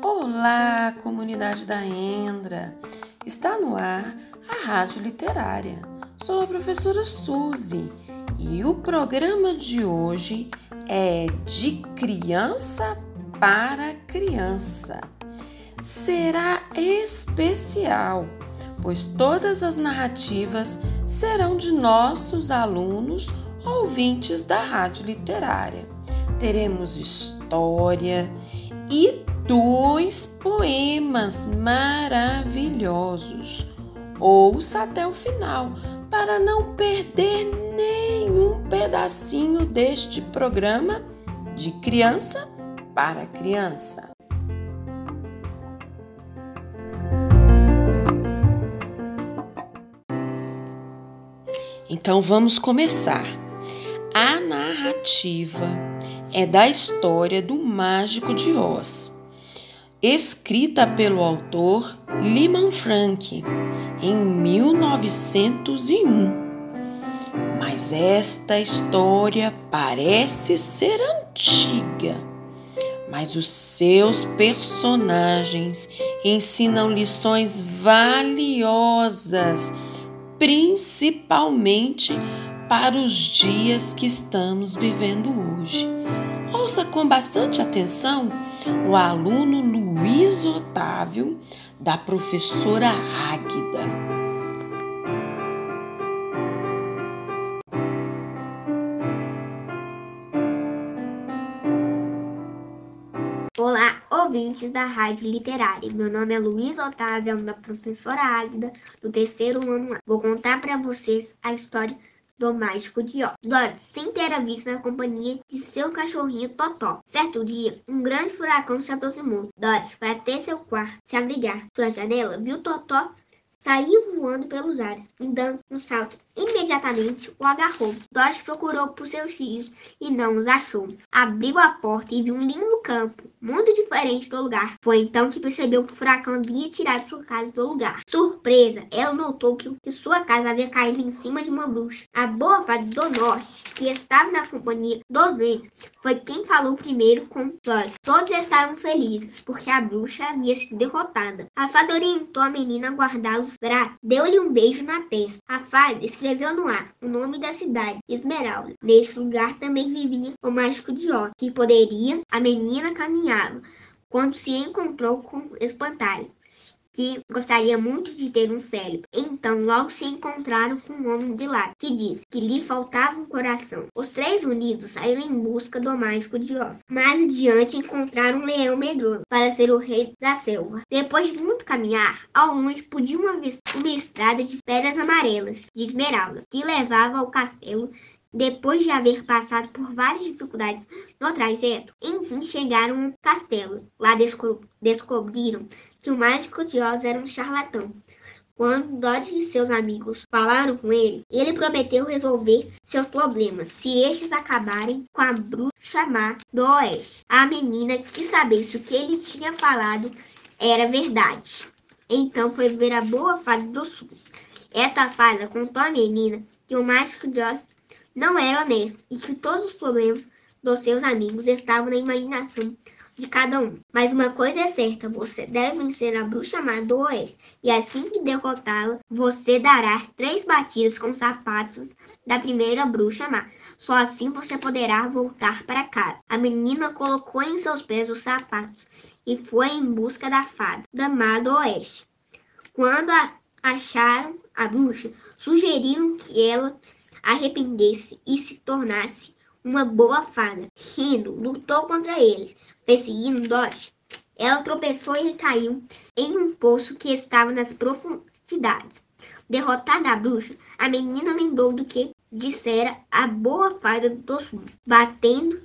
Olá, comunidade da Endra! Está no ar a Rádio Literária. Sou a professora Suzy e o programa de hoje é de criança para criança. Será especial, pois todas as narrativas serão de nossos alunos ouvintes da Rádio Literária. Teremos história e dois poemas maravilhosos. Ouça até o final para não perder nenhum pedacinho deste programa de criança para criança. Então vamos começar. A narrativa é da história do Mágico de Oz, escrita pelo autor Lyman Frank em 1901. Mas esta história parece ser antiga, mas os seus personagens ensinam lições valiosas, principalmente para os dias que estamos vivendo hoje. Ouça com bastante atenção o aluno Luiz Otávio, da professora Águida. Ouvintes da Rádio Literária. Meu nome é Luiz Otávio, da professora Águida, do terceiro ano. Vou contar para vocês a história do mágico de Oz. Dorothy sempre era vista na companhia de seu cachorrinho Totó. Certo dia, um grande furacão se aproximou. Dorothy foi até seu quarto se abrigar. Sua janela viu Totó Saiu voando pelos ares dando um salto. Imediatamente o agarrou. Dorothy procurou por seus filhos e não os achou. Abriu a porta e viu um lindo campo, muito diferente do lugar. Foi então que percebeu que o furacão havia tirado sua casa do lugar. Surpresa, ela notou que, sua casa havia caído em cima de uma bruxa. A boa fada do norte, que estava na companhia dos ventos, foi quem falou primeiro com Dorothy. Todos estavam felizes, porque a bruxa havia sido derrotada. A fada orientou a menina a guardá-los deu-lhe um beijo na testa. A fada escreveu no ar o nome da cidade, Esmeralda. Neste lugar também vivia o mágico de Oz, que poderia. A menina caminhava quando se encontrou com Espantalho que gostaria muito de ter um cérebro. Então logo se encontraram com um homem de lá, que disse que lhe faltava um coração. Os três unidos saíram em busca do mágico de Oz. Mais adiante encontraram um leão medroso para ser o rei da selva. Depois de muito caminhar, ao longe podiam ver uma estrada de pedras amarelas, de esmeralda, que levava ao castelo depois de haver passado por várias dificuldades no trajeto, enfim chegaram ao castelo. Lá desco descobriram que o mágico de Oz era um charlatão. Quando Dodge e seus amigos falaram com ele, ele prometeu resolver seus problemas se estes acabarem com a bruxa má do Oeste. A menina quis saber se o que ele tinha falado era verdade. Então foi ver a boa fada do sul. Essa fada contou à menina que o mágico de Oz não era honesto e que todos os problemas dos seus amigos estavam na imaginação de cada um. Mas uma coisa é certa: você deve vencer a bruxa má do oeste, e assim que derrotá-la, você dará três batidas com sapatos da primeira bruxa má. Só assim você poderá voltar para casa. A menina colocou em seus pés os sapatos e foi em busca da fada da má do oeste. Quando acharam a bruxa, sugeriram que ela arrependesse e se tornasse uma boa fada. Rindo, lutou contra eles, perseguindo Dodge. Ela tropeçou e caiu em um poço que estava nas profundidades. Derrotada a bruxa, a menina lembrou do que dissera a boa fada do. Batendo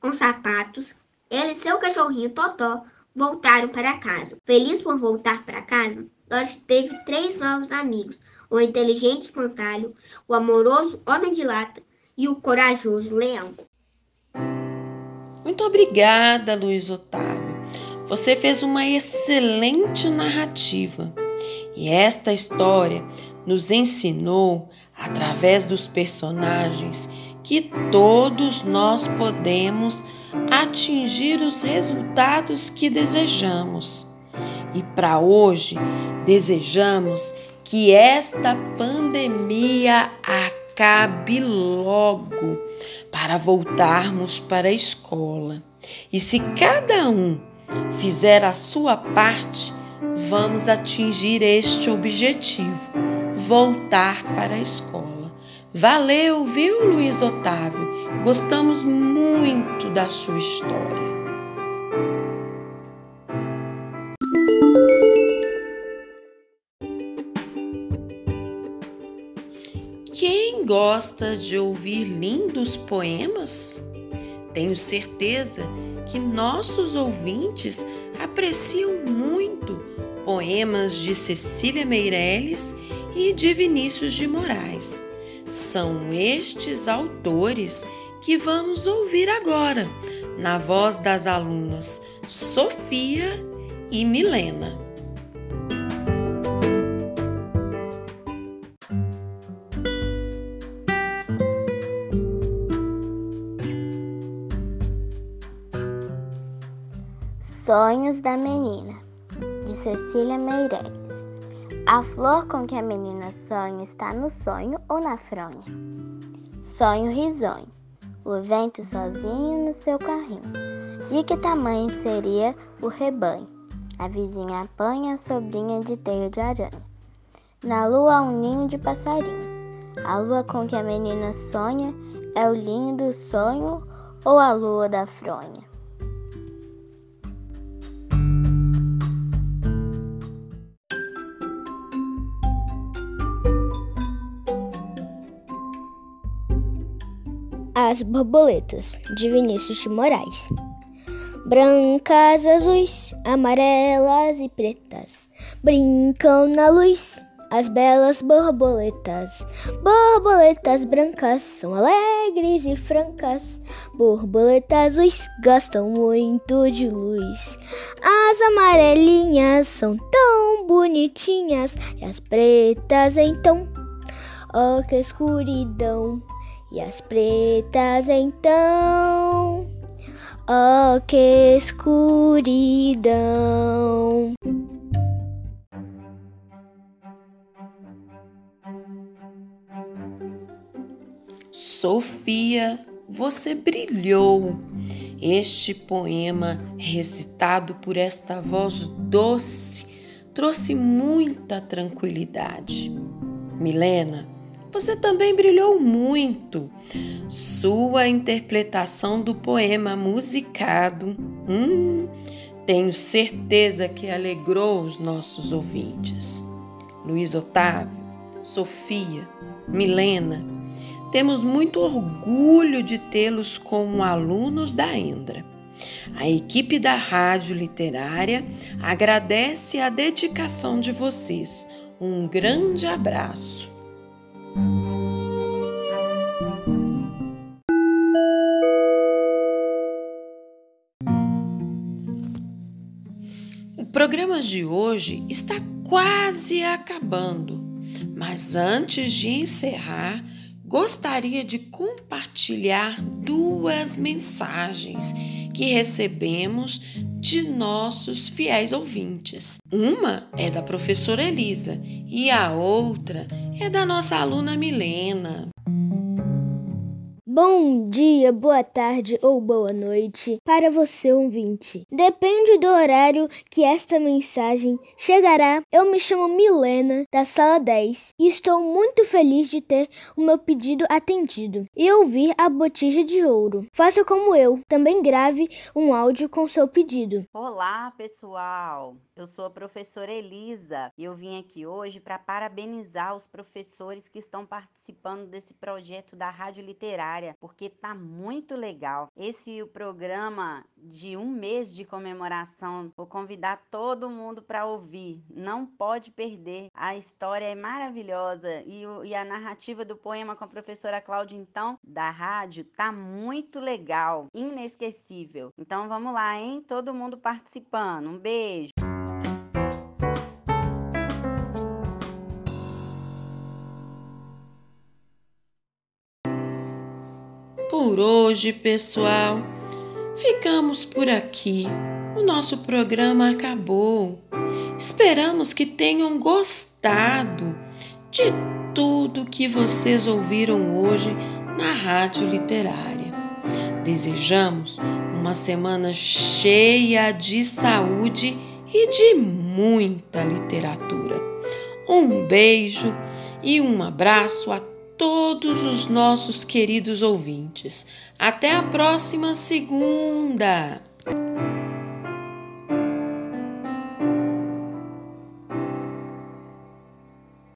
com sapatos, ela e seu cachorrinho Totó voltaram para casa. Feliz por voltar para casa, Dodge teve três novos amigos: o inteligente espantalho, o amoroso homem de lata e o corajoso leão. Muito obrigada, Luiz Otávio. Você fez uma excelente narrativa e esta história nos ensinou através dos personagens, que todos nós podemos atingir os resultados que desejamos. E para hoje, desejamos que esta pandemia acabe logo para voltarmos para a escola. E se cada um fizer a sua parte, vamos atingir este objetivo: voltar para a escola. Valeu, viu, Luiz Otávio? Gostamos muito da sua história. Quem gosta de ouvir lindos poemas? Tenho certeza que nossos ouvintes apreciam muito poemas de Cecília Meirelles e de Vinícius de Moraes. São estes autores que vamos ouvir agora, na voz das alunas Sofia e Milena. Sonhos da Menina, de Cecília Meirelles. A flor com que a menina sonha está no sonho ou na fronha? Sonho risonho, o vento sozinho no seu carrinho. De que tamanho seria o rebanho? A vizinha apanha a sobrinha de teia de aranha. Na lua há um ninho de passarinhos. A lua com que a menina sonha é o linho do sonho ou a lua da fronha? As Borboletas, de Vinícius de Moraes. Brancas, azuis, amarelas e pretas brincam na luz as belas borboletas. Borboletas brancas são alegres e francas. Borboletas azuis gostam muito de luz. As amarelinhas são tão bonitinhas e as pretas então, oh que escuridão. E as pretas então, oh que escuridão. Sofia, você brilhou. Este poema, recitado por esta voz doce, trouxe muita tranquilidade. Milena, você também brilhou muito. Sua interpretação do poema musicado, hum, tenho certeza que alegrou os nossos ouvintes. Luiz Otávio, Sofia, Milena, temos muito orgulho de tê-los como alunos da Endra. A equipe da Rádio Literária agradece a dedicação de vocês. Um grande abraço. Programa de hoje está quase acabando, mas antes de encerrar, gostaria de compartilhar duas mensagens que recebemos de nossos fiéis ouvintes. Uma é da professora Elisa e a outra é da nossa aluna Milena. Bom dia, boa tarde ou boa noite para você ouvinte. Depende do horário que esta mensagem chegará. Eu me chamo Milena, da sala 10, e estou muito feliz de ter o meu pedido atendido e ouvir a botija de ouro. Faça como eu, também grave um áudio com seu pedido. Olá, pessoal. Eu sou a professora Elisa e eu vim aqui hoje para parabenizar os professores que estão participando desse projeto da Rádio Literária porque tá muito legal. Esse programa de um mês de comemoração. Vou convidar todo mundo para ouvir. Não pode perder. A história é maravilhosa e, o, e a narrativa do poema com a professora Cláudia, então, da rádio, tá muito legal, inesquecível. Então vamos lá, hein? Todo mundo participando. Um beijo. Por hoje, pessoal, ficamos por aqui. O nosso programa acabou. Esperamos que tenham gostado de tudo que vocês ouviram hoje na Rádio Literária. Desejamos uma semana cheia de saúde e de muita literatura. Um beijo e um abraço a todos os nossos queridos ouvintes. Até a próxima segunda!